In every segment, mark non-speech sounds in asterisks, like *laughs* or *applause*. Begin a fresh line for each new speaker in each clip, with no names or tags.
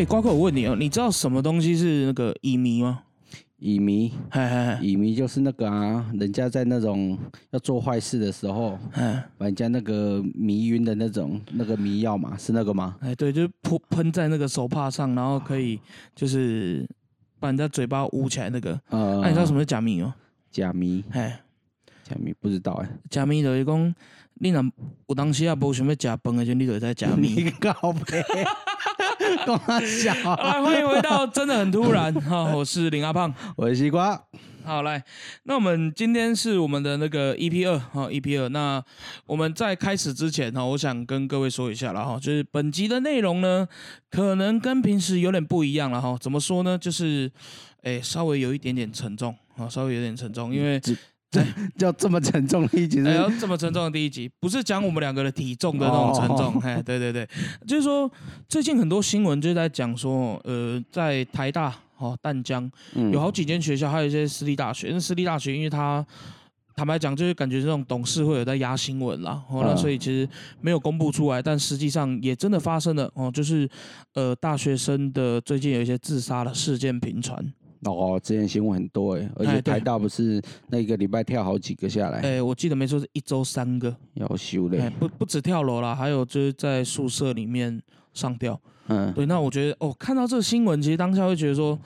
哎，瓜哥，我问你哦，你知道什么东西是那个乙醚吗？
乙醚，
嘿嘿嘿，
乙醚就是那个啊，人家在那种要做坏事的时候，
嗯，
把人家那个迷晕的那种那个迷药嘛，是那个吗？
哎，对，就是喷喷在那个手帕上，然后可以就是把人家嘴巴捂起来那个。
呃，
那你知道什么是假迷哦？
假迷？
哎，
假迷不知道哎。
假迷就是讲，你若有当时啊无想要食饭的时候，你就会在假迷。
你告 *laughs* 白，*laughs* 跟我笑。
来，欢迎回到真的很突然 *laughs* 哈，我是林阿胖。
我是西瓜。
好，来，那我们今天是我们的那个 EP 二哈，EP 二。那我们在开始之前哈，我想跟各位说一下了哈，就是本集的内容呢，可能跟平时有点不一样了哈。怎么说呢？就是，哎，稍微有一点点沉重啊，稍微有点沉重，因为
这叫 *laughs* 这么沉重的一集，
哎呦，这么沉重的第一集，不是讲我们两个的体重的那种沉重，哎，对对对，就是说最近很多新闻就在讲说，呃，在台大。哦，淡江有好几间学校，还有一些私立大学。那私立大学，因为它坦白讲，就是感觉这种董事会有在压新闻啦，哦，那所以其实没有公布出来，但实际上也真的发生了哦，就是呃大学生的最近有一些自杀的事件频传。
哦，之前新闻很多哎，而且台大不是那个礼拜跳好几个下来？
哎，我记得没错，是一周三个
要修嘞。
不不止跳楼啦，还有就是在宿舍里面上吊。嗯，对，那我觉得哦，看到这个新闻，其实当下会觉得说，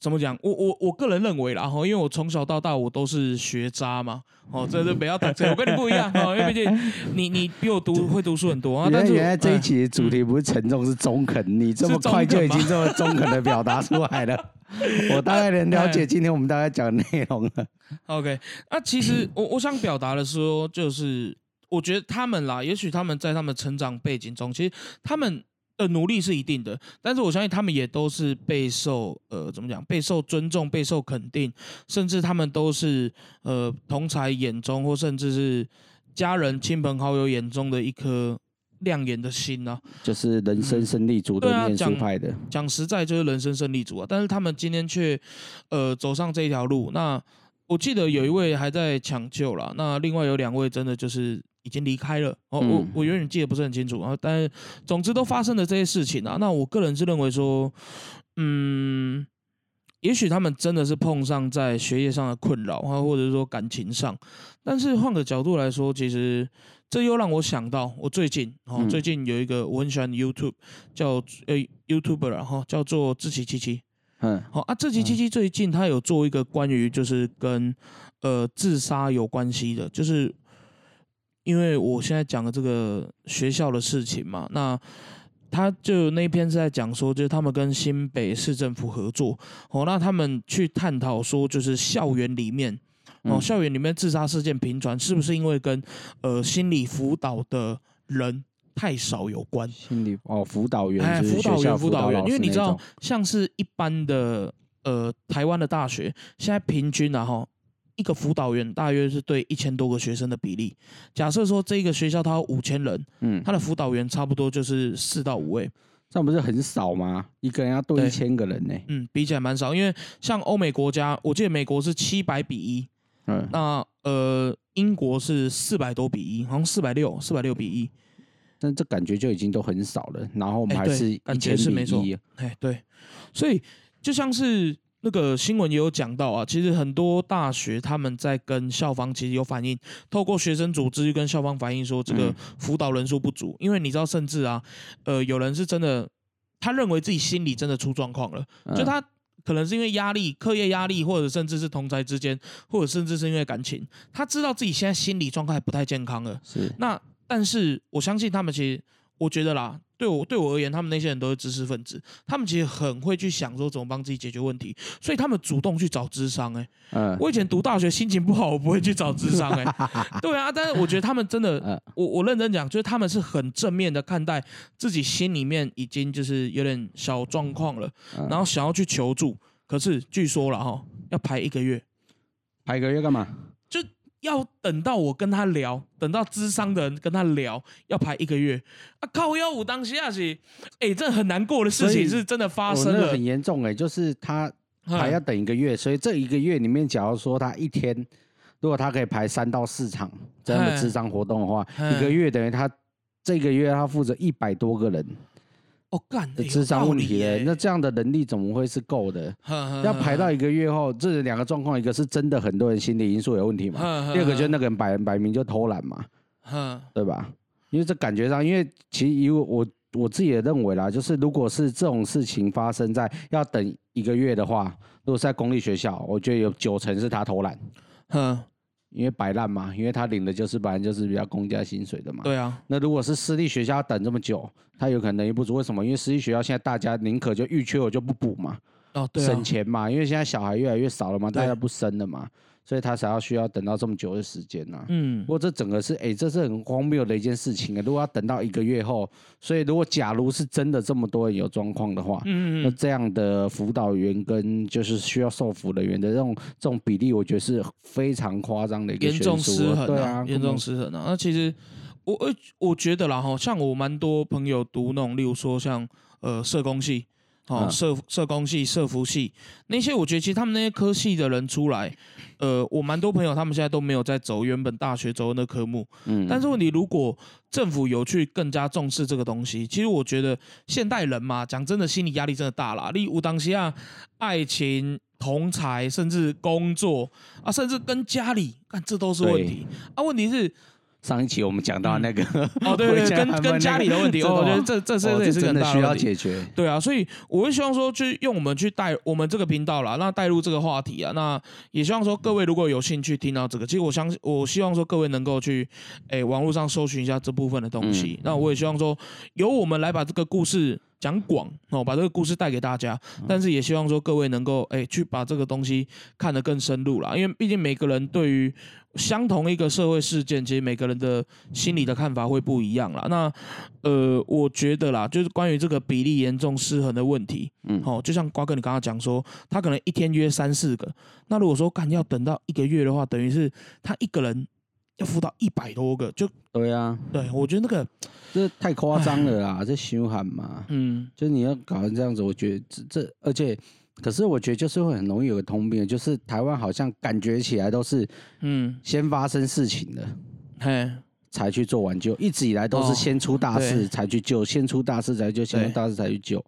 怎么讲？我我我个人认为啦，哈，因为我从小到大我都是学渣嘛，哦，这这不要打这，*laughs* 我跟你不一样哦，因为毕竟你你比我读会读书很多啊。但是
原来这一期的主题不是沉重，是中肯，你这么快就已经这么中肯的表达出来了，*laughs* 我大概能了解今天我们大概讲的内容了。
OK，那其实我我想表达的说，就是我觉得他们啦，也许他们在他们成长背景中，其实他们。的努力是一定的，但是我相信他们也都是备受呃怎么讲备受尊重、备受肯定，甚至他们都是呃同才眼中或甚至是家人、亲朋好友眼中的一颗亮眼的心啊，
就是人生胜利组的念书派的。
讲实在就是人生胜利组啊，但是他们今天却呃走上这一条路。那我记得有一位还在抢救了，那另外有两位真的就是。已经离开了哦，我我有点记得不是很清楚啊，但是总之都发生了这些事情啊。那我个人是认为说，嗯，也许他们真的是碰上在学业上的困扰啊，或者说感情上。但是换个角度来说，其实这又让我想到，我最近哦，最近有一个我很喜欢的 YouTube 叫呃 YouTuber 然后叫做志奇七七，嗯，好啊，志奇七七最近他有做一个关于就是跟呃自杀有关系的，就是。因为我现在讲的这个学校的事情嘛，那他就那篇是在讲说，就是他们跟新北市政府合作，哦，那他们去探讨说，就是校园里面，哦，校园里面自杀事件频传，是不是因为跟呃心理辅导的人太少有关？
心理哦，辅导员，
哎，
辅
导员，辅
导
员，因为你知道，像是一般的呃台湾的大学，现在平均啊后。一个辅导员大约是对一千多个学生的比例。假设说这个学校它有五千人，嗯，他的辅导员差不多就是四到五位，
这样不是很少吗？一个人要对一千个人呢？
嗯，比起来蛮少。因为像欧美国家，我记得美国是七百比一，嗯，那呃英国是四百多比一，好像四百六，四百六比一。
但这感觉就已经都很少了。然后我们还是
感觉是没错，哎对，所以就像是。那个新闻也有讲到啊，其实很多大学他们在跟校方其实有反映，透过学生组织跟校方反映说这个辅导人数不足，因为你知道，甚至啊，呃，有人是真的，他认为自己心里真的出状况了，就他可能是因为压力、课业压力，或者甚至是同才之间，或者甚至是因为感情，他知道自己现在心理状态不太健康了。
是，
那但是我相信他们其实，我觉得啦。对我对我而言，他们那些人都是知识分子，他们其实很会去想说怎么帮自己解决问题，所以他们主动去找智商。哎，嗯，我以前读大学心情不好，我不会去找智商。哎，*laughs* 对啊，但是我觉得他们真的，我我认真讲，就是他们是很正面的看待自己心里面已经就是有点小状况了，然后想要去求助，可是据说了哈，要排一个月，
排一个月干嘛？
就。要等到我跟他聊，等到智商的人跟他聊，要排一个月。啊！靠，幺五当下是，哎，这很难过的事情是真的发生了，
很严重哎，就是他还要等一个月，所以这一个月里面，假如说他一天，如果他可以排三到四场这样的智商活动的话，一个月等于他这个月他负责一百多个人
哦干，
智商问题
嘞，
那这样的能力怎么会是够的？*laughs* 要排到一个月后，这两个状况，一个是真的很多人心理因素有问题嘛，第二个就是那个人摆摆明就偷懒嘛，对吧？因为这感觉上，因为其实因为我我自己也认为啦，就是如果是这种事情发生在要等一个月的话，如果是在公立学校，我觉得有九成是他偷懒。因为摆烂嘛，因为他领的就是本来就是比较公家薪水的嘛。
对啊。
那如果是私立学校等这么久，他有可能也不足。为什么？因为私立学校现在大家宁可就预缺我就不补嘛。
哦，对。
省钱嘛，因为现在小孩越来越少了嘛，大家不生了嘛。所以他才要需要等到这么久的时间呐。嗯。不过这整个是，哎，这是很荒谬的一件事情啊！如果要等到一个月后，所以如果假如是真的这么多人有状况的话，嗯嗯，那这样的辅导员跟就是需要受辅的员的这种这种比例，我觉得是非常夸张的一个
严重失衡，
对啊，
严重失衡啊。那其实我我我觉得啦哈，像我蛮多朋友读那种，例如说像呃社工系。哦，社社工系、社服系那些，我觉得其实他们那些科系的人出来，呃，我蛮多朋友他们现在都没有在走原本大学走的那科目。嗯，但是问题如果政府有去更加重视这个东西，其实我觉得现代人嘛，讲真的，心理压力真的大了。例如当下爱情、同才，甚至工作啊，甚至跟家里，看这都是问题啊。问题是。
上一期我们讲到那个 *laughs*
哦，对对，跟跟家里的问题，我觉得这这是这也是
真的需要解决。
对啊，所以我会希望说，去用我们去带我们这个频道啦，那带入这个话题啊，那也希望说各位如果有兴趣听到这个，其实我相信，我希望说各位能够去诶网络上搜寻一下这部分的东西。那我也希望说，由我们来把这个故事。讲广哦，把这个故事带给大家，但是也希望说各位能够哎去把这个东西看得更深入啦，因为毕竟每个人对于相同一个社会事件，其实每个人的心理的看法会不一样啦。那呃，我觉得啦，就是关于这个比例严重失衡的问题，嗯，好，就像瓜哥你刚刚讲说，他可能一天约三四个，那如果说干要等到一个月的话，等于是他一个人。要辅导一百多个，就
对啊，
对我觉得那个
这太夸张了啦，这凶悍嘛，嗯，就是你要搞成这样子，我觉得这这，而且可是我觉得就是会很容易有个通病，就是台湾好像感觉起来都是，嗯，先发生事情的，嘿，才去做挽救，一直以来都是先出大事才去救，先出大事才救，先出大事才去救。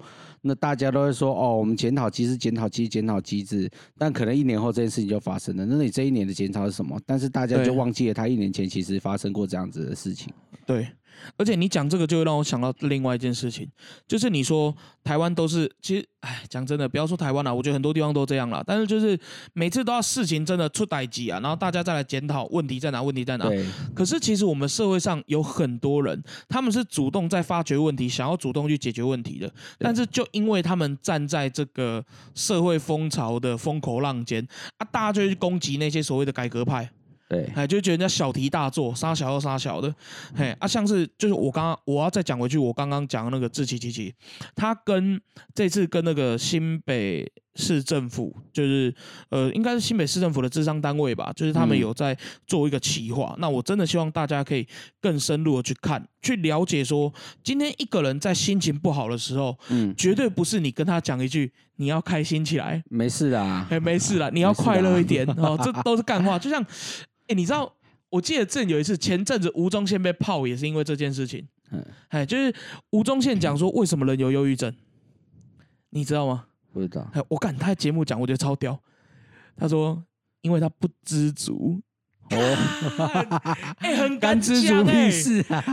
那大家都会说哦，我们检讨机制，检讨机制，检讨机制，但可能一年后这件事情就发生了。那你这一年的检讨是什么？但是大家就忘记了，他一年前其实发生过这样子的事情。
对。而且你讲这个就会让我想到另外一件事情，就是你说台湾都是，其实，哎，讲真的，不要说台湾了，我觉得很多地方都这样了。但是就是每次都要事情真的出歹机啊，然后大家再来检讨问题在哪，问题在哪。可是其实我们社会上有很多人，他们是主动在发掘问题，想要主动去解决问题的。但是就因为他们站在这个社会风潮的风口浪尖啊，大家就去攻击那些所谓的改革派。
对，
哎，就觉得人家小题大做，杀小又杀小的，嘿，啊，像是就是我刚刚我要再讲回去，我刚刚讲的那个志奇奇奇，他跟这次跟那个新北市政府，就是呃，应该是新北市政府的智商单位吧，就是他们有在做一个企划。那我真的希望大家可以更深入的去看，去了解说，今天一个人在心情不好的时候，嗯，绝对不是你跟他讲一句你要开心起来，
没事啦，*laughs*
哎，没事啦，你要快乐一点 *laughs* 哦，这都是干话，就像。哎，你知道？我记得阵有一次，前阵子吴宗宪被泡，也是因为这件事情。嗯，哎，就是吴宗宪讲说，为什么人有忧郁症？你知道吗？
不知道。
哎，我看他节目讲，我觉得超屌。他说，因为他不知足。哦，*laughs* 哎，很敢讲哎，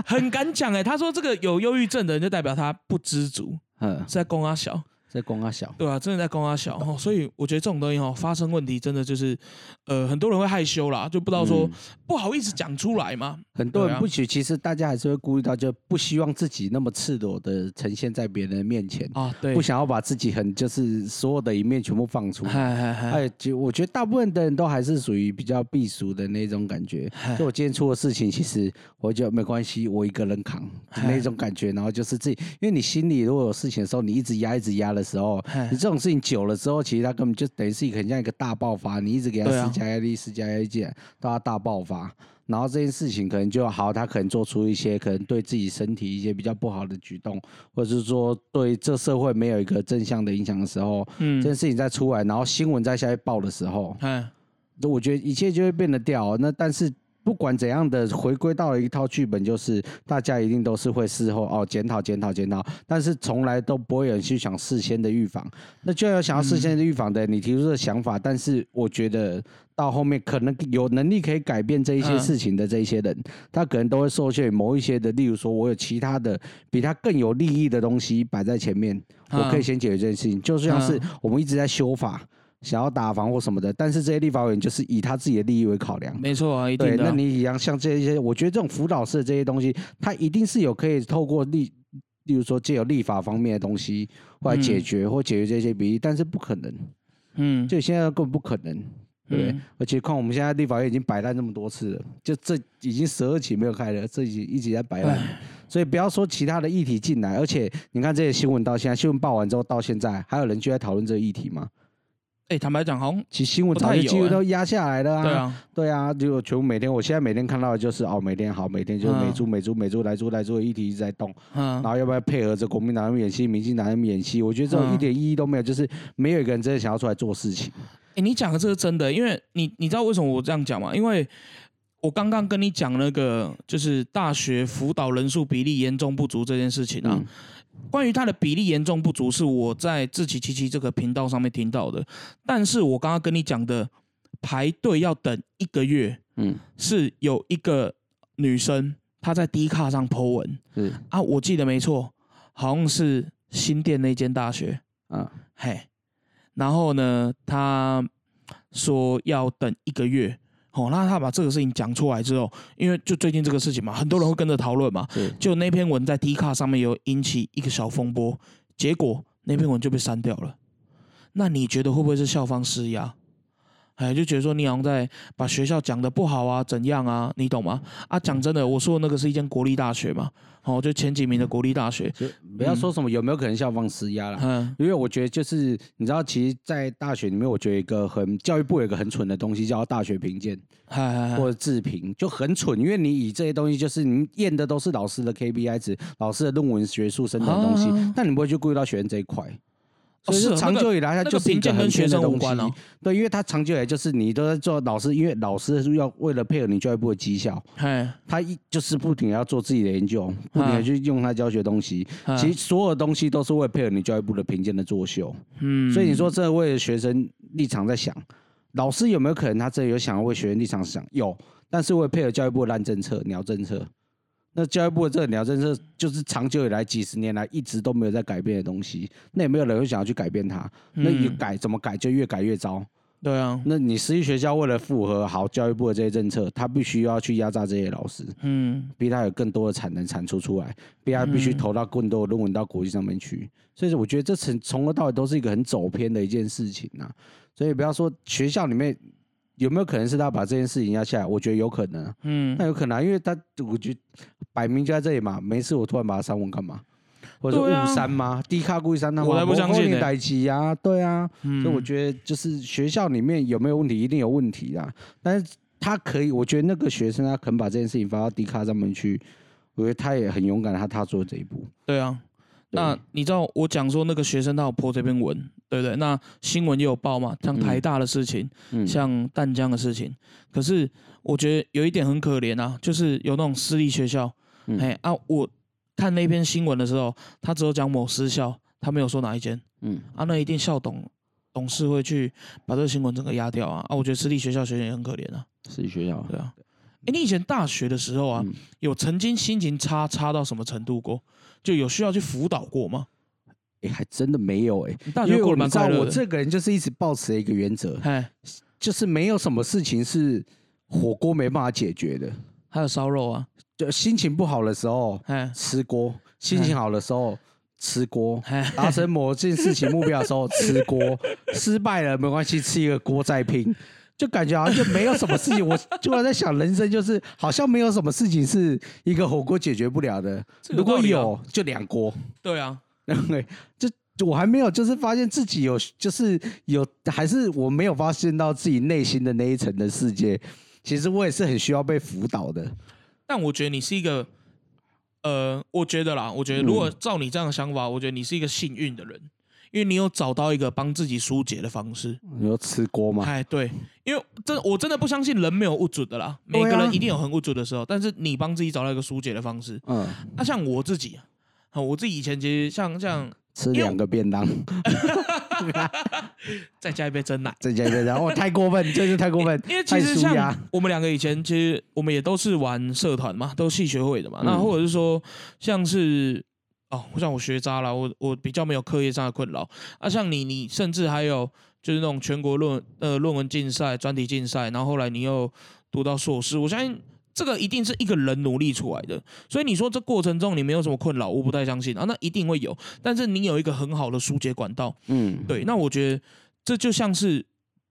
很敢讲哎。他说，这个有忧郁症的人，就代表他不知足。嗯，是在供阿小。
在公阿小，
对啊，真的在公阿小哦，所以我觉得这种东西哦，发生问题真的就是，呃，很多人会害羞啦，就不知道说不好意思讲出来嘛。
很多人不许，其实大家还是会顾虑到，就不希望自己那么赤裸的呈现在别人面前啊，
对，
不想要把自己很就是所有的一面全部放出。哎，就我觉得大部分的人都还是属于比较避俗的那种感觉。就我今天出的事情，其实我觉得没关系，我一个人扛那种感觉。然后就是自己，因为你心里如果有事情的时候，你一直压，一直压的时候，你这种事情久了之后，其实他根本就等于是很像一个大爆发。你一直给他施加压力，施加压力，到他大爆发。然后这件事情可能就好，他可能做出一些可能对自己身体一些比较不好的举动，或者是说对这社会没有一个正向的影响的时候，嗯，这件事情再出来，然后新闻再下去报的时候，嗯，我觉得一切就会变得掉。那但是不管怎样的，回归到了一套剧本，就是大家一定都是会事后哦检讨、检讨、检讨，但是从来都不会有人去想事先的预防。那就要想要事先的预防的，你提出的想法，但是我觉得到后面可能有能力可以改变这一些事情的这一些人，他可能都会受限于某一些的，例如说我有其他的比他更有利益的东西摆在前面，我可以先解决这件事情，就像是我们一直在修法。想要打防或什么的，但是这些立法委员就是以他自己的利益为考量。
没错啊，一定
的。那你一样像这些，我觉得这种辅导式的这些东西，它一定是有可以透过立，例如说借由立法方面的东西来解决或解决这些比例，但是不可能。嗯，就现在根本不可能，对不对？而且看我们现在立法院已经摆烂这么多次了，就这已经十二期没有开了，这已一直在摆烂。所以不要说其他的议题进来，而且你看这些新闻到现在，新闻报完之后到现在，还有人就在讨论这个议题吗？
哎，坦白讲，好像
其实新闻早就几乎都压下来了啊。
对啊，
对啊，就全部每天，我现在每天看到的就是哦，每天好，每天就是美猪、美猪、美猪来猪来猪的议题一直在动。嗯。然后要不要配合着国民党演戏、民进党演戏？我觉得这种一点意义都没有，就是没有一个人真的想要出来做事情。
哎，你讲的这是真的，因为你你知道为什么我这样讲吗？因为我刚刚跟你讲那个，就是大学辅导人数比例严重不足这件事情啊。关于它的比例严重不足，是我在自奇七七这个频道上面听到的。但是我刚刚跟你讲的排队要等一个月，嗯，是有一个女生她在 D 卡上 po 文，嗯啊，我记得没错，好像是新店那间大学，啊。嘿，然后呢，她说要等一个月。哦，那他把这个事情讲出来之后，因为就最近这个事情嘛，很多人会跟着讨论嘛。就那篇文在 D 卡上面有引起一个小风波，结果那篇文就被删掉了。那你觉得会不会是校方施压？哎，就觉得说你好像在把学校讲的不好啊，怎样啊？你懂吗？啊，讲真的，我说的那个是一间国立大学嘛，哦，就前几名的国立大学。
不要说什么有没有可能校方施压了，嗯，因为我觉得就是你知道，其实，在大学里面，我觉得一个很教育部有一个很蠢的东西叫大学评鉴，或者自评，就很蠢，因为你以这些东西就是你验的都是老师的 KPI 值、老师的论文学术生的东西，但你不会去顾虑到学生这一块。所以长久以来，它就是一个很学生的东西。对，因为它长久以来就是你都在做老师，因为老师是要为了配合你教育部的绩效，他一就是不停要做自己的研究，不停去用他教学东西。其实所有东西都是为了配合你教育部的评鉴的作秀。嗯，所以你说这为了学生立场在想，老师有没有可能他这里有想要为学生立场想？有，但是为了配合教育部的烂政策、鸟政策。那教育部的这个鸟政策，就是长久以来几十年来一直都没有在改变的东西。那也没有人会想要去改变它。那你改怎么改，就越改越糟。
对啊。
那你私立学校为了符合好教育部的这些政策，他必须要去压榨这些老师，嗯，逼他有更多的产能产出出来，逼他必须投到更多的论文到国际上面去。所以说，我觉得这从从头到尾都是一个很走偏的一件事情呐。所以不要说学校里面。有没有可能是他把这件事情压下来？我觉得有可能。嗯，那有可能，因为他我觉得摆明就在这里嘛，没事，我突然把他删文干嘛？或者误删吗？低卡故意删他吗？
我才不相信
代机呀，对啊。所以我觉得就是学校里面有没有问题，一定有问题啊。但是他可以，我觉得那个学生他肯把这件事情发到低卡上面去，我觉得他也很勇敢，他踏出了这一步。
对啊。那你知道我讲说那个学生他有泼这篇文，对不对？那新闻也有报嘛，像台大的事情，像淡江的事情。可是我觉得有一点很可怜啊，就是有那种私立学校，哎啊，我看那篇新闻的时候，他只有讲某私校，他没有说哪一间。嗯，啊，那一定校董董事会去把这个新闻整个压掉啊！啊，我觉得私立学校学生也很可怜啊。
私立学校，
对啊。哎，你以前大学的时候啊，有曾经心情差差到什么程度过？就有需要去辅导过吗？
哎，还真的没有哎。
大学过得蛮快
乐我这个人就是一直保持一个原则，就是没有什么事情是火锅没办法解决的。
还有烧肉啊，
就心情不好的时候吃锅，心情好的时候吃锅，达成某件事情目标的时候吃锅，失败了没关系，吃一个锅再拼。就感觉好像就没有什么事情，我突然在想，人生就是好像没有什么事情是一个火锅解决不了的。如果有，就两锅。
对啊，
对，就我还没有，就是发现自己有，就是有，还是我没有发现到自己内心的那一层的世界。其实我也是很需要被辅导的。
但我觉得你是一个，呃，我觉得啦，我觉得如果照你这样的想法，我觉得你是一个幸运的人。因为你有找到一个帮自己疏解的方式。
你要吃锅吗？
哎，对，因为真我真的不相信人没有物主的啦，每个人一定有很物主的时候，但是你帮自己找到一个疏解的方式。嗯，那像我自己，我自己以前其实像这样
吃两个便当，*laughs*
再加一杯真奶，
再加一杯真奶，哦，太过分，真是太过分。
因为其实像我们两个以前，其实我们也都是玩社团嘛，都系学会的嘛，那或者是说像是。哦，像我学渣了，我我比较没有课业上的困扰啊。像你，你甚至还有就是那种全国论呃论文竞赛、专题竞赛，然后后来你又读到硕士，我相信这个一定是一个人努力出来的。所以你说这过程中你没有什么困扰，我不太相信啊。那一定会有，但是你有一个很好的疏解管道，嗯，对。那我觉得这就像是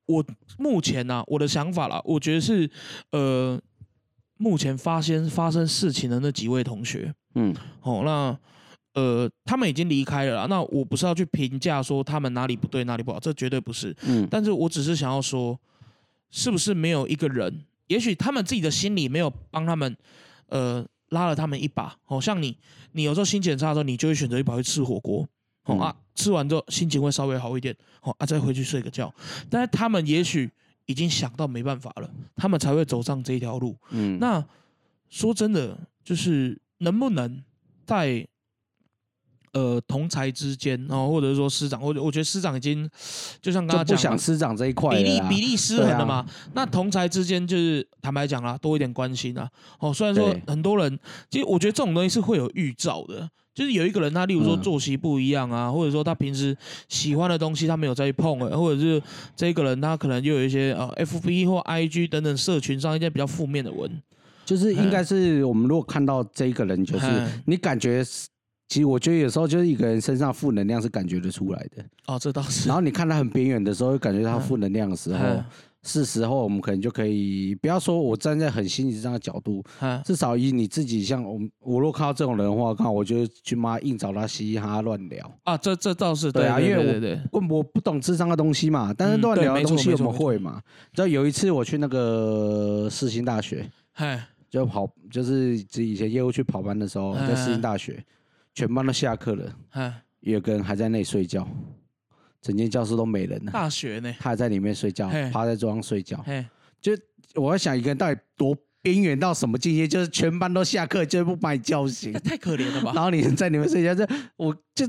我目前呢我的想法啦，我觉得是呃目前发生发生事情的那几位同学，嗯，好那。呃，他们已经离开了，那我不是要去评价说他们哪里不对哪里不好，这绝对不是。嗯，但是我只是想要说，是不是没有一个人，也许他们自己的心里没有帮他们，呃，拉了他们一把。哦，像你，你有时候心情差的时候，你就会选择一跑去吃火锅，哦啊，吃完之后心情会稍微好一点，哦啊，再回去睡个觉。但是他们也许已经想到没办法了，他们才会走上这一条路。嗯，那说真的，就是能不能在呃，同才之间哦，或者是说师长，我我觉得师长已经就像刚刚讲，
不想师长这一块
比例比例失衡了嘛。那同才之间就是坦白讲啦，多一点关心啊。哦，虽然说很多人，其实我觉得这种东西是会有预兆的，就是有一个人他例如说作息不一样啊，或者说他平时喜欢的东西他没有再去碰了，或者是这个人他可能又有一些呃 F B 或 I G 等等社群上一些比较负面的文，
就是应该是我们如果看到这一个人，就是你感觉。其实我觉得有时候就是一个人身上负能量是感觉得出来的
哦，这倒是。
然后你看他很边缘的时候，感觉他负能量的时候，是时候我们可能就可以不要说我站在很心理上的角度，至少以你自己像我，我若看到这种人的话，看我就去妈硬找他嘻嘻哈哈乱聊
啊，这这倒是
对啊，
因
为我我不懂智商的东西嘛，但是乱聊的东西我们会嘛。知道有一次我去那个世新大学，嗨，就跑就是以前业务去跑班的时候，在世新大学。全班都下课了，有个人还在那里睡觉，整间教室都没人了。
大学呢？
他还在里面睡觉，趴在桌上睡觉。就我在想，一个人到底多边缘到什么境界？就是全班都下课，就不把你叫醒，
太可怜了吧？
然后你在里面睡觉，这我就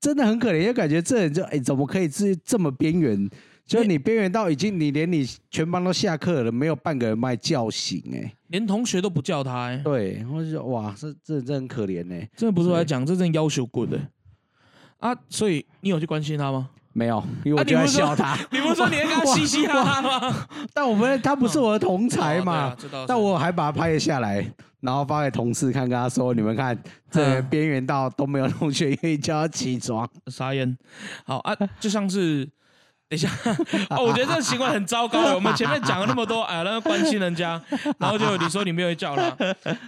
真的很可怜，就感觉这人就哎，怎么可以至这么边缘？就是你边缘到已经，你连你全班都下课了，没有半个人把你叫醒，哎，
连同学都不叫他，哎，
对，我就哇，这这这很可怜呢，
真的不是来讲，这真要求过的啊，所以你有去关心他吗？
没有，因为我就在笑他。*laughs*
你不是说你跟他嘻嘻哈哈吗？
但我们他不是我的同才嘛，但我还把他拍了下来，然后发给同事看，跟他说：“你们看，这边缘到都没有同学愿意叫他起床。”
傻眼。好啊，就像是。等一下，*laughs* 哦，我觉得这个行为很糟糕。我们前面讲了那么多，哎，那个关心人家，*laughs* 然后就你说你没有叫他，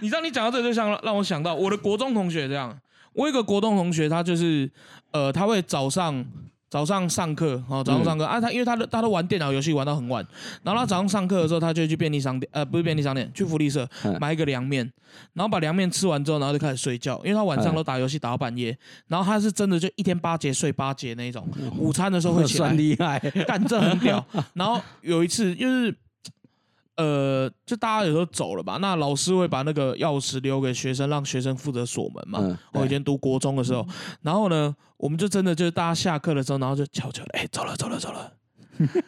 你知道你讲到这个就像让我想到我的国中同学这样，我有个国中同学，他就是，呃，他会早上。早上上课，哦，早上上课。啊，他因为他的他都玩电脑游戏玩到很晚，然后他早上上课的时候，他就去便利商店，呃，不是便利商店，去福利社买一个凉面，然后把凉面吃完之后，然后就开始睡觉，因为他晚上都打游戏打到半夜，然后他是真的就一天八节睡八节那种，午餐的时候会起来，*laughs*
厉害，
干这很屌，然后有一次就是。呃，就大家有时候走了吧，那老师会把那个钥匙留给学生，让学生负责锁门嘛。我以前读国中的时候，然后呢，我们就真的就是大家下课的时候，然后就悄悄的，哎，走了走了走了。*laughs*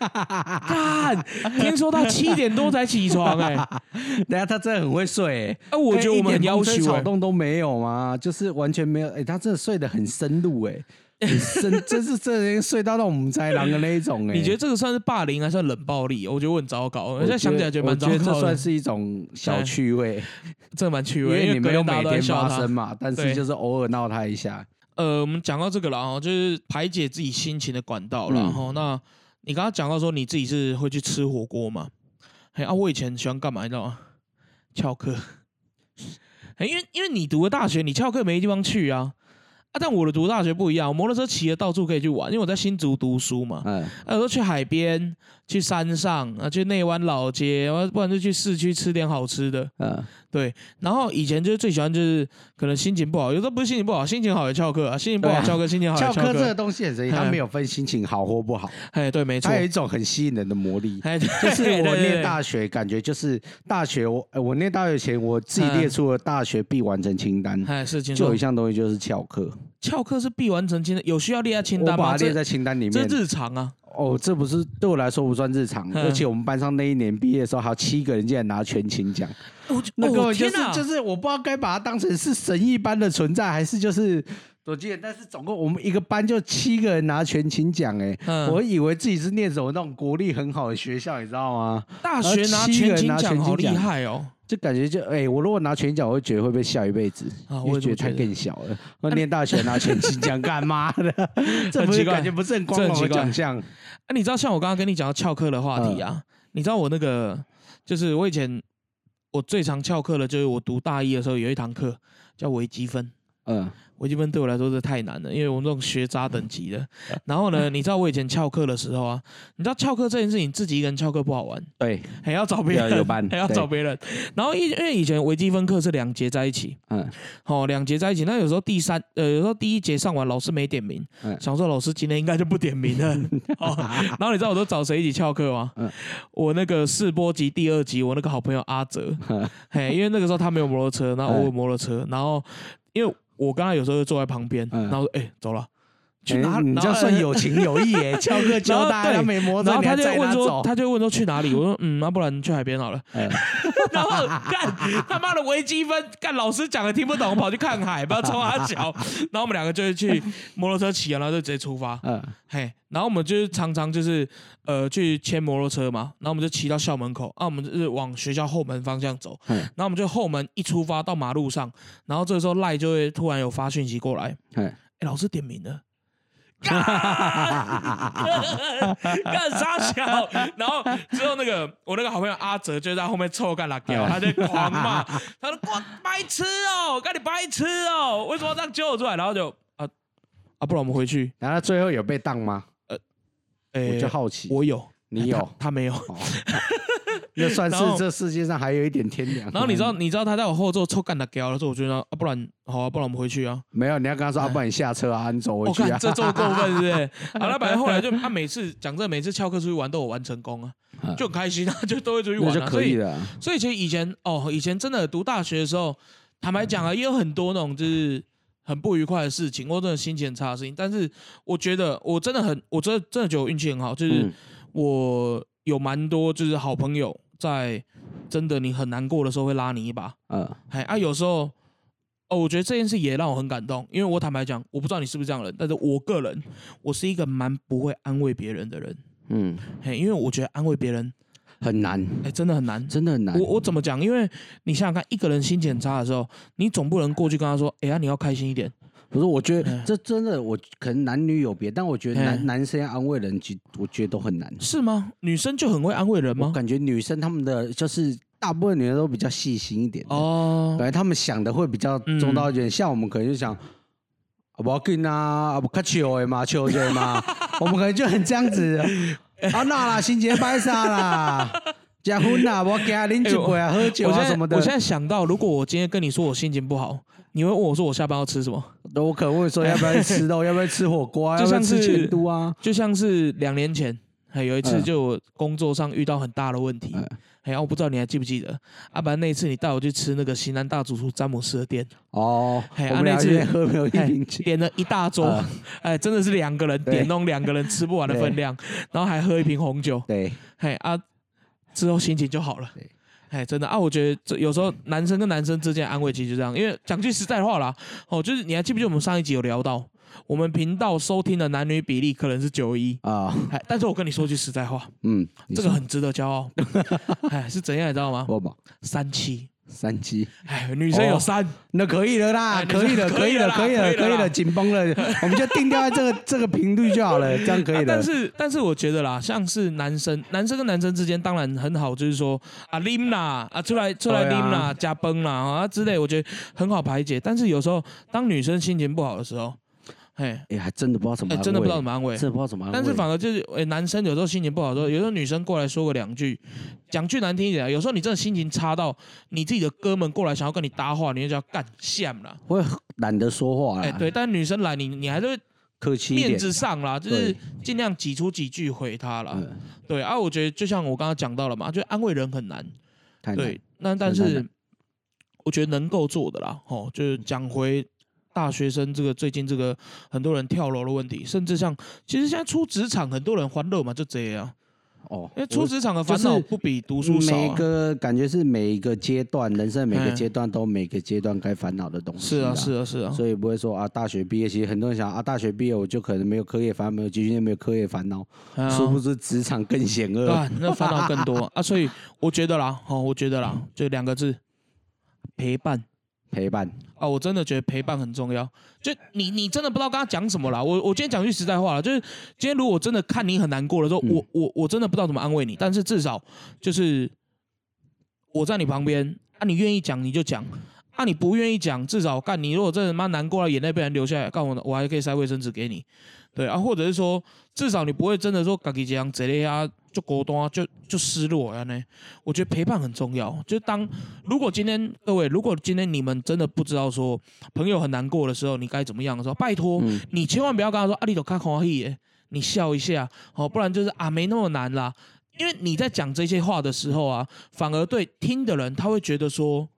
干，听说他七点多才起床，哎，
等下他真的很会睡，
哎，我觉得我们要求
草动都没有吗？就是完全没有，哎，他真的睡得很深入，哎。*laughs* 真真是这人睡到那种母豺狼的那一种哎，*laughs*
你觉得这个算是霸凌还算冷暴力？我觉得我很糟糕，我现在想起来觉得蛮糟糕。
这算是一种小趣味，*laughs*
这蛮趣味，
因为你没有每天发生嘛，但是就是偶尔闹他一下。
呃，我们讲到这个了哈，就是排解自己心情的管道了哈。那你刚刚讲到说你自己是会去吃火锅嘛？哎啊，我以前喜欢干嘛你知道吗？翘课。哎，因为因为你读的大学，你翘课没地方去啊。啊，但我的读大学不一样，摩托车骑的到处可以去玩，因为我在新竹读书嘛。嗯，有时候去海边、去山上啊，去内湾老街，不然就去市区吃点好吃的。嗯，对，然后以前就是最喜欢就是可能心情不好，有时候不是心情不好，心情好也翘课啊，心情不好翘课，心情好翘课。
翘课这个东西很神奇，它没有分心情好或不好。
哎，对，没错，
它有一种很吸引人的魔力。哎，就是我念大学，感觉就是大学，我我念大学前，我自己列出了大学必完成清单。
哎，是，
就有一项东西就是翘课。
翘课是必完成清单，有需要列在清单吗？
我把它列在清单里面。
这日常啊。
哦，这不是对我来说不算日常，而且我们班上那一年毕业的时候，还有七个人竟然拿全勤奖。*laughs* 那个就是就是我不知道该把它当成是神一般的存在，还是就是我记得，但是总共我们一个班就七个人拿全勤奖，哎，我以为自己是念什么那种国力很好的学校，你知道吗？
大学拿全勤奖好厉害哦。
就感觉就哎，我如果拿全奖，我会觉得会被笑一辈子。啊，我觉得太更小了。我念大学拿全勤奖干嘛的？*laughs* 这不是感觉不是很光荣的奖项？
哎，你知道像我刚刚跟你讲到翘课的话题啊？你知道我那个就是我以前我最常翘课的，就是我读大一的时候有一堂课叫微积分。嗯。微积分对我来说是太难了，因为我们这种学渣等级的。*laughs* 然后呢，你知道我以前翘课的时候啊，你知道翘课这件事情自己一个人翘课不好玩，
对，
还要找别人，*laughs* 还要找别人。然后因因为以前微积分课是两节在一起，嗯，好，两节在一起。那有时候第三，呃，有时候第一节上完老师没点名，想说老师今天应该就不点名了。*laughs* 然后你知道我都找谁一起翘课吗？我那个试播集第二集，我那个好朋友阿哲，嘿，因为那个时候他没有摩托车，然后我有摩托车，然后因为。我刚才有时候就坐在旁边，然后哎走了，
去哪？你这算有情有义耶，翘课交代，
然后他就问说，他就问说去哪里？我说嗯，那不然去海边好了。*laughs* 然后干他妈的微积分，干老师讲的听不懂，跑去看海，不要冲他脚。然后我们两个就去 *laughs* 摩托车骑，然后就直接出发。嗯，嘿，然后我们就是常常就是呃去牵摩托车嘛，然后我们就骑到校门口，啊，我们就是往学校后门方向走。嗯，然后我们就后门一出发到马路上，然后这个时候赖就会突然有发讯息过来，哎，老师点名了。干啥小？然后之后那个我那个好朋友阿哲就在后面臭干辣椒，他在狂骂，他说：“我白痴哦，干你白痴哦，为什么这样揪我出来？”然后就啊啊，不然我们回去。*laughs*
然后最后有被当吗？呃，我就好奇，
我有，
你有，
他没有。*laughs* *laughs* *laughs*
那算是这世界上还有一点天良。
然后你知道，你知道他在我后座抽干的胶的时候，我觉得啊，不然好啊，不然我们回去啊。
没有，你要跟他说啊，不然你下车啊，*laughs* 你走回去啊。
这这么过分是不是？好 *laughs* 了，反正后来就他每次讲这，每次翘课出去玩都有玩成功啊，就很开心啊，就都会出去玩
就可以
了。所以其实以前哦，以前真的读大学的时候，坦白讲啊，也有很多那种就是很不愉快的事情，或者心情很差的事情。但是我觉得我真的很，我真的真的觉得我运气很好，就是我有蛮多就是好朋友。在真的你很难过的时候会拉你一把，嗯，哎啊，有时候哦，我觉得这件事也让我很感动，因为我坦白讲，我不知道你是不是这样的人，但是我个人我是一个蛮不会安慰别人的人，嗯，嘿，因为我觉得安慰别人
很难，
哎，真的很难，
真的很难。
我我怎么讲？因为你想想看，一个人心情很差的时候，你总不能过去跟他说，哎呀，你要开心一点。
不是，我觉得这真的，我可能男女有别，但我觉得男男生要安慰人，其我觉得都很难。
是吗？女生就很会安慰人吗？
感觉女生他们的就是大部分女人都比较细心一点哦，感觉他们想的会比较周到一点。像我们可能就想，不要紧啊，不看球的嘛，球的嘛，*laughs* 我们可能就很这样子。啊，那啦，新节拜啥啦？结婚啦，我给他拎酒杯啊，喝酒啊什么的。
我现在想到，如果我今天跟你说我心情不好。你会问我说我下班要吃什么？
我可能会说要不要吃肉，*laughs* 要不要吃火锅，就像吃前都啊。
就像是两年前，还有一次就工作上遇到很大的问题，哎，我不知道你还记不记得？阿白那一次你带我去吃那个西南大主厨詹姆斯的店。
哦，我那次喝没有一瓶。
点了一大桌，哎，真的是两个人点那种两个人吃不完的分量，然后还喝一瓶红酒，
对，
嘿啊，之后心情就好了。哎，真的啊，我觉得这有时候男生跟男生之间安慰其实就这样，因为讲句实在话啦，哦，就是你还记不记得我们上一集有聊到，我们频道收听的男女比例可能是九一啊，哎，但是我跟你说句实在话，嗯，这个很值得骄傲，*laughs* 哎，是怎样你知道吗？三七。
三七，
哎，女生有三，
那可以的啦，可以的，可以的，可以的，可以的，紧绷了，我们就定掉在这个 *laughs* 这个频率就好了，这样可以的。
但是，但是我觉得啦，像是男生，男生跟男生之间当然很好，就是说啊拎啦，啊出来出来拎啦，加崩啦啊之类，我觉得很好排解。但是有时候当女生心情不好的时候，
哎哎，还真的不知道怎么，
真的不知道怎么安慰，
真的不知道怎么安慰。
但是反而就是，哎，男生有时候心情不好的时候，有时候女生过来说个两句，讲句难听一点，有时候你真的心情差到你自己的哥们过来想要跟你搭话，你就叫干线了，*laughs*
会懒得说话。哎，
对，但女生来，你你还是
客气
面子上啦，就是尽量挤出几句回她了。对啊，我觉得就像我刚刚讲到了嘛，就安慰人很难。对，那但是我觉得能够做的啦，哦，就是讲回。大学生这个最近这个很多人跳楼的问题，甚至像其实现在出职场很多人欢乐嘛，就这样。哦，因为出职场的烦恼不比读书少。
每个感觉是每一个阶段，人生每个阶段都每个阶段该烦恼的东西。
是啊，是啊，是啊。
所以不会说啊，大学毕业其实很多人想啊，大学毕业我就可能没有课业烦恼，没有继续没有课业烦恼。殊不知职场更险恶，
那烦恼更多啊。所以我觉得啦，哦，我觉得啦，就两个字，陪伴。
陪伴
啊，我真的觉得陪伴很重要。就你，你真的不知道跟他讲什么啦。我，我今天讲句实在话了，就是今天如果真的看你很难过的时候，我，我，我真的不知道怎么安慰你。但是至少就是我在你旁边，啊，你愿意讲你就讲，啊，你不愿意讲，至少干你如果真的妈难过了，眼泪被人流下来，告诉我，我还可以塞卫生纸给你。对啊，或者是说，至少你不会真的说，自己这样这样就孤单，就就失落啊呢。我觉得陪伴很重要。就当如果今天各位，如果今天你们真的不知道说朋友很难过的时候，你该怎么样的时候，拜托你千万不要跟他说啊，你都看欢喜，你笑一下，哦，不然就是啊，没那么难啦。因为你在讲这些话的时候啊，反而对听的人他会觉得说，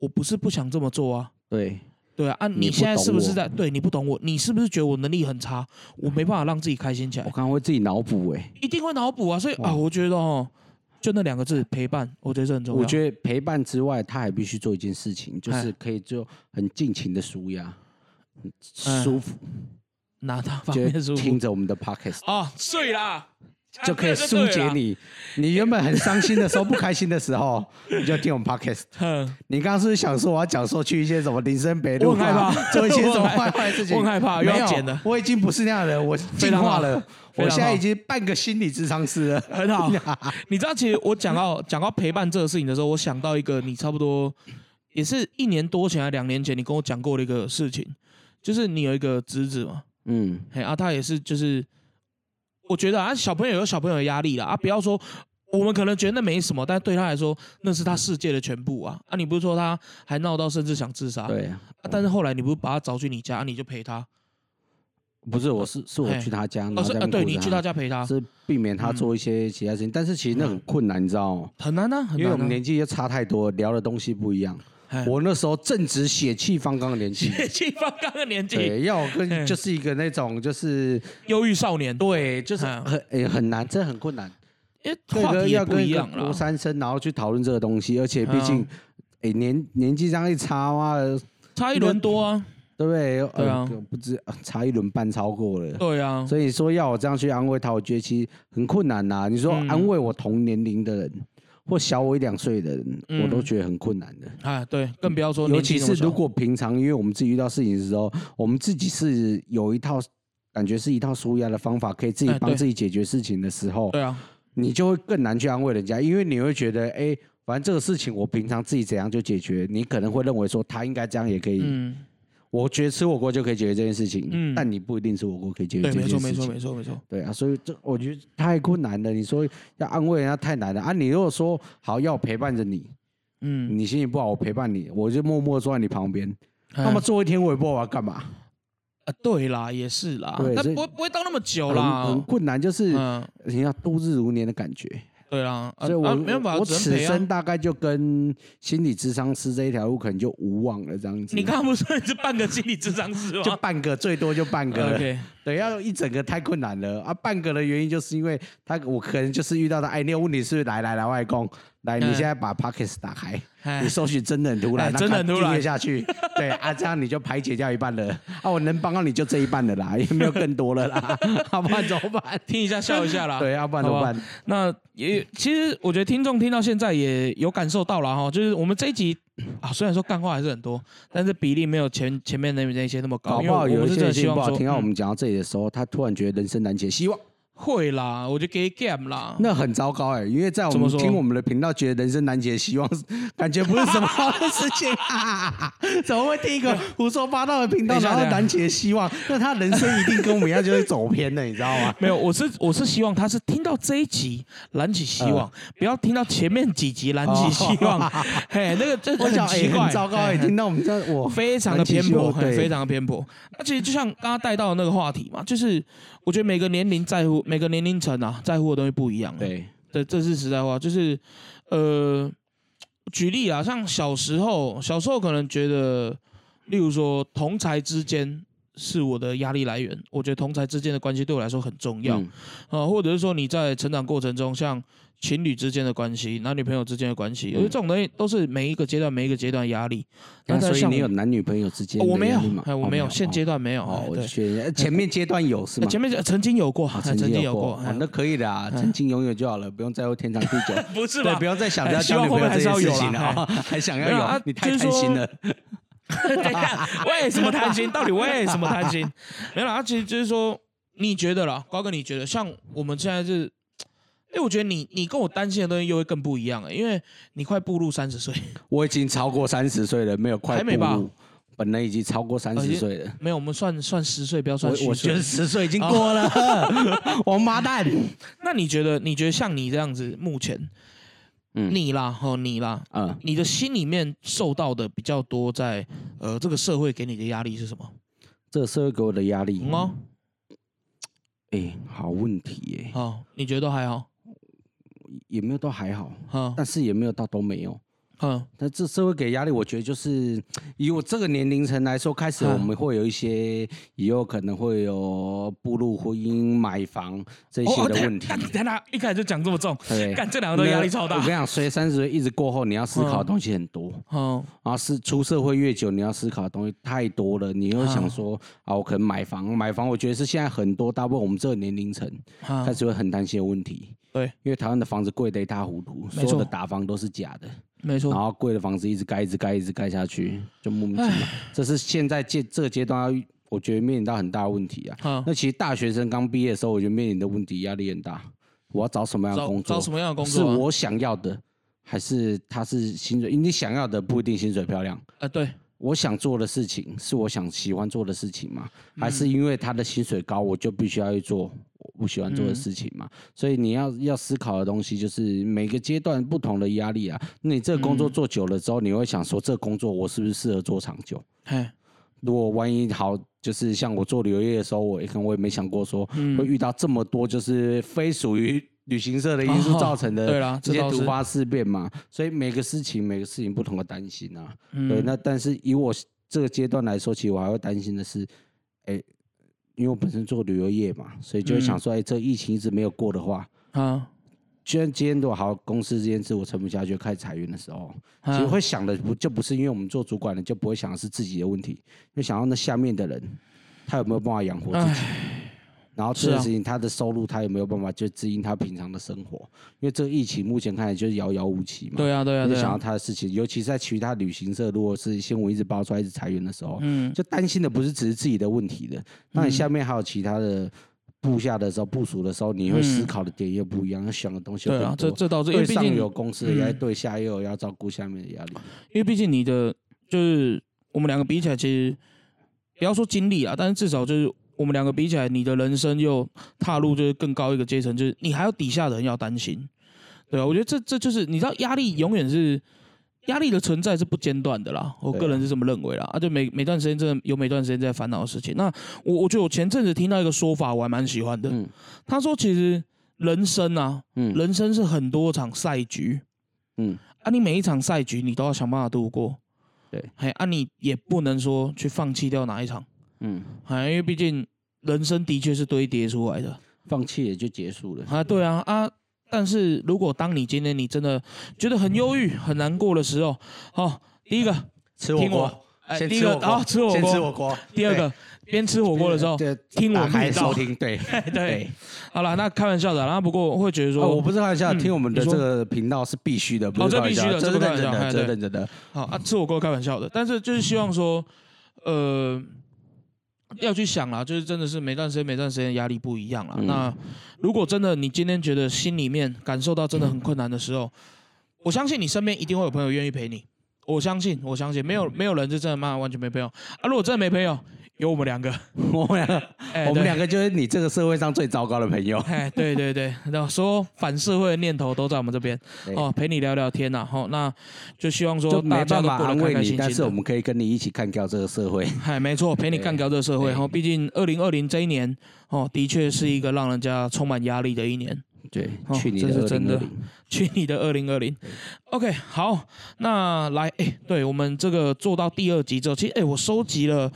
我不是不想这么做啊，
对。
对啊，啊，你现在是不是在？对你不懂我，你是不是觉得我能力很差？我没办法让自己开心起来。
我可能会自己脑补哎，
一定会脑补啊！所以啊，我觉得哦，就那两个字陪伴，我觉得很重要。
我觉得陪伴之外，他还必须做一件事情，就是可以就很尽情的舒压，舒服。
哪他方面舒服？
听着我们的 podcast
哦，睡啦。*laughs*
就可以疏解你，你原本很伤心的时候、不开心的时候，*laughs* 你就听我们 podcast。*laughs* 你刚刚是不是想说我要讲说去一些什么林森北路，
害怕。
做一些什么坏坏事情？
我害怕，
要剪的，
我
已经不是那样的人，我进化了。我现在已经半个心理智商师了，
很好。你知道，其实我讲到讲到陪伴这个事情的时候，我想到一个，你差不多也是一年多前还、两年前，你跟我讲过的一个事情，就是你有一个侄子嘛，嗯，嘿啊，他也是就是。我觉得啊，小朋友有小朋友的压力啦啊，不要说我们可能觉得那没什么，但对他来说那是他世界的全部啊啊！你不是说他还闹到甚至想自杀？
对啊，
但是后来你不是把他找去你家，你就陪他？
不是，我是是我去他家，
哦是
啊，
对你去他家陪他，
是避免他做一些其他事情，但是其实那很困难，你知道吗？
很难啊，
因为我们年纪又差太多，聊的东西不一样。我那时候正值血气方刚的年纪，
血气方刚的年纪，
对，要跟就是一个那种就是
忧郁少年，
对，就是很诶很难，真的很困难，
因为话题不一样
了。三生，然后去讨论这个东西，而且毕竟诶年年纪这样一差哇，
差一轮多啊，
对不对？
对啊，
不知差一轮半超过了，
对啊。
所以说要我这样去安慰他，我觉得其实很困难呐。你说安慰我同年龄的人。或小我一两岁的人，我都觉得很困难的。
啊，对，更不要说，
尤其是如果平常，因为我们自己遇到事情的时候，我们自己是有一套感觉是一套舒压的方法，可以自己帮自己解决事情的时候，
对啊，
你就会更难去安慰人家，因为你会觉得，哎，反正这个事情我平常自己怎样就解决，你可能会认为说他应该这样也可以。我觉得吃火锅就可以解决这件事情，嗯，但你不一定吃火锅可以解决这件事情。
没错，没错，没错，没错。
对啊，所以这我觉得太困难了。你说要安慰人家太难了啊！你如果说好要陪伴着你，嗯，你心情不好，我陪伴你，我就默默坐在你旁边。那么坐一天我也不知道我要干嘛。
啊，对啦，也是啦，那不会不会到那么久啦。
很困难，就是你要度日如年的感觉。
对啊，
所以我我此生大概就跟心理智商师这一条路可能就无望了这样子。
你刚刚不是说你是半个心理智商师吗？
就半个，最多就半个。
OK，
对，要一整个太困难了啊！半个的原因就是因为他，我可能就是遇到的。哎，你有问题是来来来，外公。来，你现在把 Pockets 打开，你搜寻真的很突然，
真的很突然
下去，对 *laughs* 啊，这样你就排解掉一半了啊，我能帮到你就这一半的啦，也没有更多了啦，*laughs* 好不然怎么办？
听一下笑一下啦，*laughs*
对，要不然怎么办？
那也其实我觉得听众听到现在也有感受到了哈，就是我们这一集啊，虽然说干话还是很多，但是比例没有前前面那那些那么高，
好不好？有一些人不好听到我们讲到这里的时候，他突然觉得人生难解，希望。
会啦，我就给 game 啦。
那很糟糕哎，因为在我们听我们的频道，觉得人生难解的希望，感觉不是什么好的事情啊！*laughs* 怎么会听一个胡说八道的频道，然后难解希望？那他人生一定跟我们一样，就是走偏的，你知道吗？*laughs*
没有，我是我是希望他是听到这一集燃起希望，不要听到前面几集燃起希望。*laughs* 嘿，那个这很奇怪，
很糟糕哎！听到我们这我
非常的偏颇，非常的偏颇。那其实就像刚刚带到的那个话题嘛，就是我觉得每个年龄在乎。每个年龄层啊，在乎的东西不一样。
对，
对这是实在话，就是，呃，举例啊，像小时候，小时候可能觉得，例如说同才之间是我的压力来源，我觉得同才之间的关系对我来说很重要啊，或者是说你在成长过程中，像。情侣之间的关系，男女朋友之间的关系，因为这种东西都是每一个阶段、每一个阶段压力。
那所以你有男女朋友之间？
我没有，我没有，现阶段没有。
哦，我学前面阶段有是吗？
前面曾经有过，曾经有过。
那可以的啊，曾经拥有就好了，不用在乎天长地久。*laughs*
不是吧？
不要再想着交女朋友这件事情了，*laughs* 还想要有？你太贪心了。
等一下，为什么贪心？到底为什么贪心？没有啦，其实就是说，你觉得了，高哥，你觉得像我们现在是？哎，我觉得你你跟我担心的东西又会更不一样哎，因为你快步入三十岁，*laughs*
我已经超过三十岁了，没有快还没吧？本来已经超过三十岁了，
没有，我们算算十岁，不要算
我觉得十岁已经过了，*laughs* 王八蛋。*laughs*
那你觉得？你觉得像你这样子，目前，嗯，你啦，哦，你啦，嗯，你的心里面受到的比较多，在呃，这个社会给你的压力是什么？
这个社会给我的压力吗？哎，好问题耶。
哦，你觉得还好？
也没有都还好，但是也没有到都没有。嗯，那这社会给压力，我觉得就是以我这个年龄层来说，开始我们会有一些，以后可能会有步入婚姻、买房这些的问题。
等他一开始就讲这么重，干这两个都压力超大。
我跟你讲，随三十岁一直过后，你要思考的东西很多。嗯，然后是出社会越久，你要思考的东西太多了。你又想说啊，我可能买房，买房，我觉得是现在很多大部分我们这个年龄层开始会很担心的问题。
对，
因为台湾的房子贵得一塌糊涂，所有的打房都是假的。
没错，
然后贵的房子一直盖，一直盖，一直盖下去，就莫名其妙。这是现在阶这个阶段，要我觉得面临到很大的问题啊。那其实大学生刚毕业的时候，我觉得面临的问题压力很大。我要找什么样的工作？
找什么样的工作？
是我想要的，还是他是薪水？你想要的不一定薪水漂亮。
啊，对。
我想做的事情是我想喜欢做的事情吗？还是因为他的薪水高，我就必须要去做我不喜欢做的事情嘛？所以你要要思考的东西就是每个阶段不同的压力啊。你这个工作做久了之后，你会想说，这个工作我是不是适合做长久？如果万一好，就是像我做旅游业的时候，我可能我也没想过说会遇到这么多就是非属于。旅行社的因素造成的，
对啦，
这些突发事变嘛，所以每个事情每个事情不同的担心啊。对，那但是以我这个阶段来说，其实我还会担心的是，哎，因为我本身做旅游业嘛，所以就会想说，哎，这疫情一直没有过的话，啊，既然今天如果好公司这件事我撑不下去，开始裁员的时候，其实会想的不就不是因为我们做主管的就不会想的是自己的问题，就想到那下面的人，他有没有办法养活自己。然后这件事情，他的收入他有没有办法就支应他平常的生活？因为这个疫情目前看来就是遥遥无期嘛。
对啊，对啊。
就想到他的事情，尤其是在其他旅行社，如果是新闻一直爆出来一直裁员的时候，嗯，就担心的不是只是自己的问题的。那你下面还有其他的部下的时候部署的时候，你会思考的点又不一样，要想的东西
对啊，这这导致
对上有公司的压力，对下又有要照顾下面的压力。
因为毕竟你的就是我们两个比起来，其实不要说精力啊，但是至少就是。我们两个比起来，你的人生又踏入就是更高一个阶层，就是你还有底下的人要担心，对啊？我觉得这这就是你知道，压力永远是压力的存在是不间断的啦。我个人是这么认为啦。啊，就每每段时间真的有每段时间在烦恼的事情。那我我觉得我前阵子听到一个说法，我还蛮喜欢的。他说，其实人生啊，人生是很多场赛局，嗯，啊，你每一场赛局你都要想办法度过，
对，
嘿，啊，你也不能说去放弃掉哪一场。嗯，啊，因为毕竟人生的确是堆叠出来的，
放弃也就结束了
啊。对啊，啊，但是如果当你今天你真的觉得很忧郁、很难过的时候，好，第一个
吃火锅，哎
第一个啊，吃火锅，
先吃火锅。
第二个边吃火锅的时候对，听我们
收听，对 *laughs*
对。好了，那开玩笑的，然后不过会觉得说，
我不是开玩笑，听我们的这个频道是必须的，
不是必须的，
这是认真的，这是认真的。
好啊，吃火锅开玩笑的，但是就是希望说，呃。要去想啦，就是真的是每段时间每段时间压力不一样啦。那如果真的你今天觉得心里面感受到真的很困难的时候，我相信你身边一定会有朋友愿意陪你。我相信，我相信，没有没有人是真的妈完全没朋友啊！如果真的没朋友，有我们两个，*laughs*
我们两个，我们两个就是你这个社会上最糟糕的朋友。
哎，对对对，那说反社会的念头都在我们这边哦，陪你聊聊天呐，好，那就希望说大家都过得开开心心。
但是我们可以跟你一起干掉这个社会。
哎，没错，陪你干掉这个社会。然后，毕竟二零二零这一年哦，的确是一个让人家充满压力的一年。
对，去年的二零二零，*laughs*
去你的二零二零。OK，好，那来，哎，对我们这个做到第二集之后，其实，哎，我收集了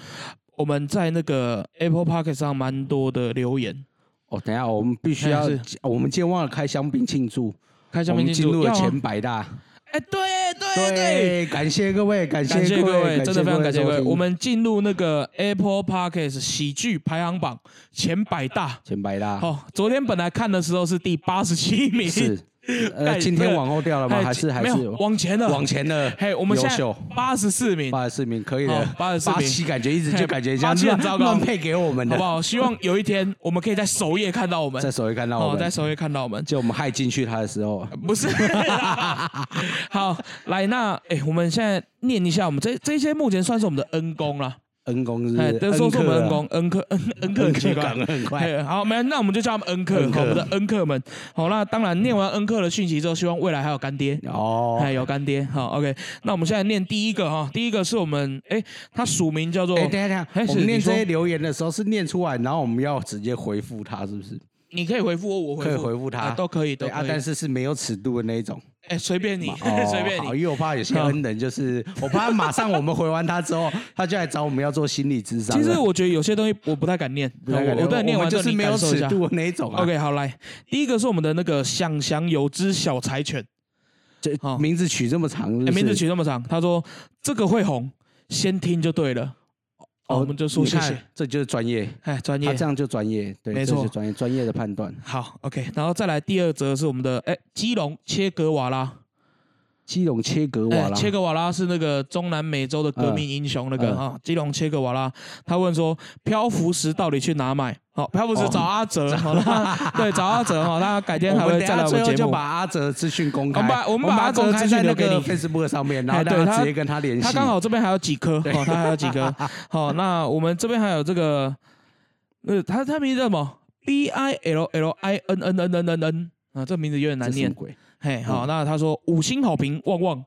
我们在那个 Apple Park 上蛮多的留言。
哦，等下，我们必须要，我们今天忘了开香槟庆祝，
开香槟庆
祝，进入了前百大。
哎，对对对，
感谢各位，
感
谢各
位，真的非常感谢各位。我们进入那个 Apple Podcast 喜剧排行榜前百大，
前百大。
好，昨天本来看的时候是第八十七名。
是。*laughs* 呃，今天往后掉了吗？还是还是
往前的？
往前的。
嘿，我们现在八十四名，
八十四名可以的。
八十四名，八
七感觉一直就感觉
八七很糟糕，
配给我们的，
好不好？希望有一天我们可以在首页看到我们，
在首页看到我们，
在首页看到我们，
就我们害进去他的时候，
不是。*laughs* 好，来，那哎，我们现在念一下，我们这这些目前算是我们的恩公了。
恩公是，哎，
都说是我们恩公，恩客，恩恩客
奇怪，很快。
好，没，那我们就叫他们恩客，好我们的恩客们。好，那当然念完恩客的讯息之后，希望未来还有干爹哦，还有干爹。好，OK，那我们现在念第一个哈，第一个是我们，哎，他署名叫做，
哎，等下等下，我们念这些留言的时候是念出来，然后我们要直接回复他，是不是？
你可以回复我，我
可以回复他，
都可以，都可以，
但是是没有尺度的那一种。
哎，随便你，*laughs* 随便你，
因为我怕有些恩人，就是我怕马上我们回完他之后，他就来找我们要做心理咨商。
其实我觉得有些东西我不太敢念，我我对念完
就是没有尺度的那一种。
OK，好来，第一个是我们的那个想想有只小柴犬，
这名字取这么长，
名字取这么长，他说这个会红，先听就对了。我们就说谢谢，
这就是专业，
哎，专业，
这样就专业，对，
没错，
专业，专业的判断。
好，OK，然后再来第二则是我们的，哎，基隆切格瓦拉。
基隆切格瓦拉，
切格瓦拉是那个中南美洲的革命英雄，那个啊，基隆切格瓦拉。他问说，漂浮石到底去哪买？好，漂浮石找阿哲，*laughs* 好了，对，找阿哲哈，他改天还会再来我们节目。
就把阿哲资讯公开，
我们把我们把阿哲资讯留给你
，Facebook 上面，然后大家直接跟他联系。
他刚好这边还有几颗，*laughs* 哦，他还有几颗。好，那我们这边还有这个，呃，他他名字叫什么？B I L L I N N N N N N 啊，这名字有点难念。嘿，好，那他说五星好评，旺旺。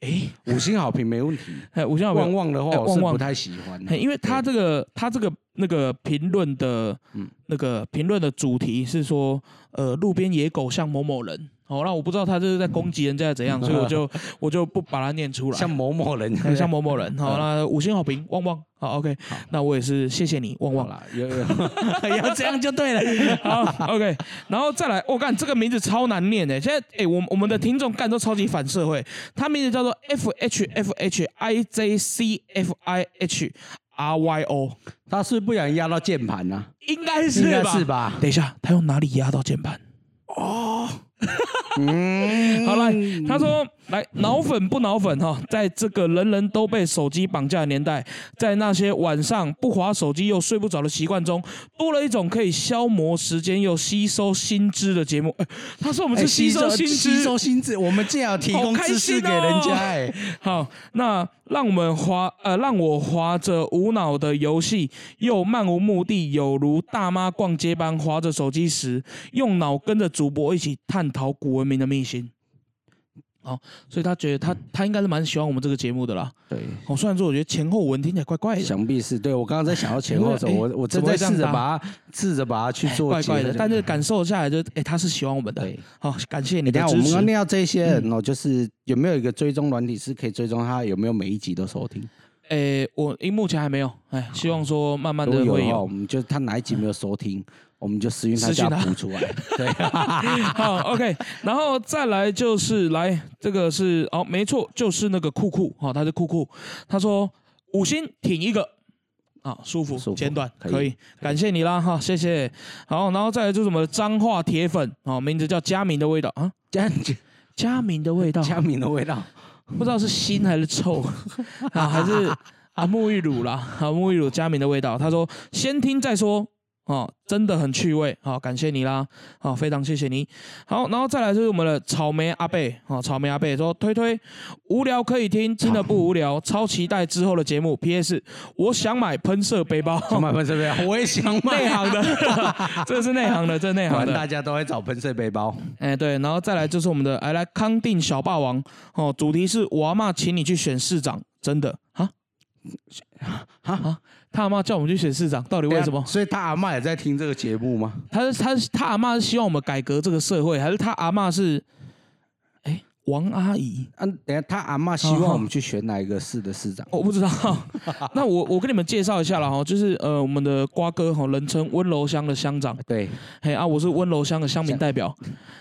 哎，五星好评没问题。*laughs*
哎，五星好评，
旺旺的话，我是不太喜欢。
嘿，因为他这个，他这个那个评论的，嗯，那个评论的主题是说，呃，路边野狗像某某人。好，那我不知道他这是在攻击人家怎样，所以我就 *laughs* 我就不把它念出来。
像某某人，*laughs*
像某某人。好，那五星好评，旺旺。好，OK。那我也是谢谢你，旺旺。
有有，*laughs* 要这样就对了。
好，OK。然后再来，我干这个名字超难念的。现在，哎，我我们的听众干都超级反社会。他名字叫做 F H F H I J C F I H R Y O。
他是不想压到键盘呢？
应该是吧？
应该是吧？
等一下，他用哪里压到键盘？哦。嗯，*laughs* 好了，他说。来，脑粉不脑粉哈，在这个人人都被手机绑架的年代，在那些晚上不划手机又睡不着的习惯中，多了一种可以消磨时间又吸收新知的节目。他说我们是吸收新知，
吸收新知，我们这样提供知识给人家。哎，
好，那让我们划呃，让我划着无脑的游戏，又漫无目的，有如大妈逛街般划着手机时，用脑跟着主播一起探讨古文明的秘辛。哦，所以他觉得他他应该是蛮喜欢我们这个节目的啦。
对，
哦，虽然说我觉得前后文听起来怪怪的，
想必是对我刚刚在想到前后的时候，我我正在试着把它试着把它去做
怪怪的，但是感受下来就，哎，他是喜欢我们的。对，好，感谢你的支
持。我们要念到这些人哦，就是有没有一个追踪软体是可以追踪他有没有每一集都收听？
诶，我因目前还没有，哎，希望说慢慢的会有。
我们就他哪一集没有收听？我们就私讯他家补出来，*laughs* 对，
好，OK，然后再来就是来这个是哦，没错，就是那个酷酷，好，他是酷酷，他说五星挺一个，啊，舒服，简短，可以，感谢你啦，哈，谢谢，好，然后再来就是我们的脏话铁粉，啊，名字叫佳明的味道啊，
佳
佳明的味道，
佳明的味道，
不知道是腥还是臭。*laughs* 啊，还是。啊，沐浴乳啦，啊，沐浴乳佳明的味道。他说先听再说。哦，真的很趣味，好，感谢你啦，好，非常谢谢你，好，然后再来就是我们的草莓阿贝，哦，草莓阿贝说推推无聊可以听，真的不无聊，*laughs* 超期待之后的节目。P.S. 我想买喷射背包，
想买喷射背包，*laughs* 我也想买，*laughs*
内行的，这是内行的，这内行的，
大家都会找喷射背包，
哎，对，然后再来就是我们的哎来康定小霸王，哦，主题是我阿妈请你去选市长，真的。啊。哈哈，他阿妈叫我们去选市长，到底为什么？
所以他阿妈也在听这个节目吗？
他是他他阿妈是希望我们改革这个社会，还是他阿妈是？王阿姨，
嗯，等下他阿妈希望我们去选哪一个市的市长？
我不知道。*laughs* 那我我跟你们介绍一下了哈，就是呃，我们的瓜哥哈，人称温柔乡的乡长。
对，
嘿啊，我是温柔乡的乡民代表。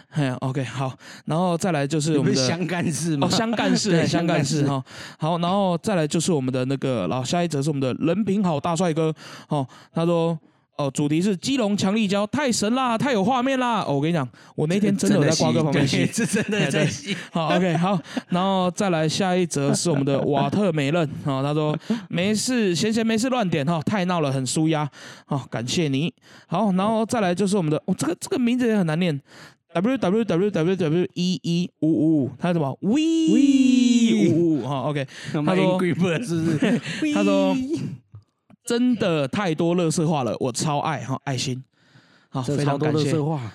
嘿，OK，好，然后再来就是我们的
乡干事嘛？
哦，乡干事，乡干事哈。好，然后再来就是我们的那个，然后下一则是我们的人品好大帅哥。哦，他说。哦，主题是基隆强力胶，太神啦，太有画面啦！哦，我跟你讲，我那天真的有在瓜哥旁边
吸，是真的在吸。
好，OK，好，*laughs* 然后再来下一则是我们的瓦特美任啊，他说没事，闲闲没事乱点哈，太闹了，很舒压。好，感谢你。好，然后再来就是我们的，哦，这个这个名字也很难念，W W W W W 一一五五五，他什么 V 五五？好，OK，他说
是不是？*laughs*
他说。真的太多乐色话了，我超爱哈爱心，好非常感谢。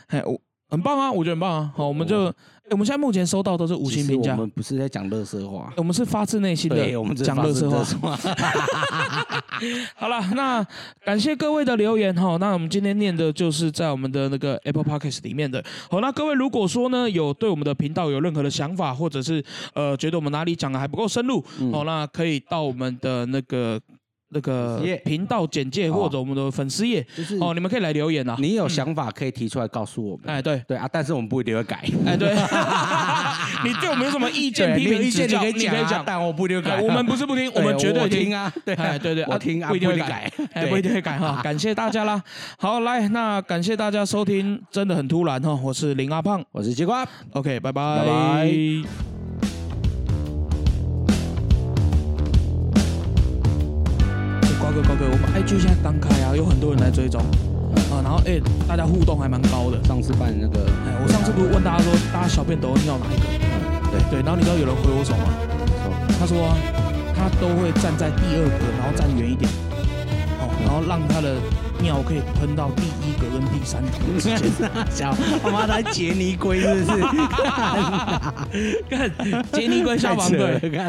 哎，我很棒啊，我觉得很棒啊。好，我们就我们现在目前收到都是五星评价。
我们不是在讲乐色话，
我们是发自内心的讲乐色话。*laughs* *laughs* 好了，那感谢各位的留言哈。那我们今天念的就是在我们的那个 Apple Podcast 里面的。好，那各位如果说呢有对我们的频道有任何的想法，或者是呃觉得我们哪里讲的还不够深入，哦，那可以到我们的那个。那个频道简介或者我们的粉丝页，就是哦，你们可以来留言啊。
你有想法可以提出来告诉我们。
哎，对
对啊，但是我们不一定会改。
哎，对，*laughs* 你对我们有什么意见、批评、指教，
你可以讲，但我不一定改。
我们不是不听，*laughs* 我们绝对
听啊。对，*laughs*
哎，对对，
我听啊，不一定会改，
哎，不一定会改哈。感谢大家啦。好，来，那感谢大家收听，真的很突然哈。我是林阿胖，
我是西瓜。
OK，拜拜。高哥，高哥，我们 IG 现在刚开啊，有很多人来追踪啊，然后哎，大家互动还蛮高的。
上次办那个，
哎，我上次不是问大家说，大家小便都尿哪一个？对对，然后你知道有人回我什么吗？他说他都会站在第二格，然后站远一点，哦，然后让他的。尿可以喷到第一格跟第三格之间，*laughs*
小他妈的杰尼龟是不是？
看杰尼龟消防队，看。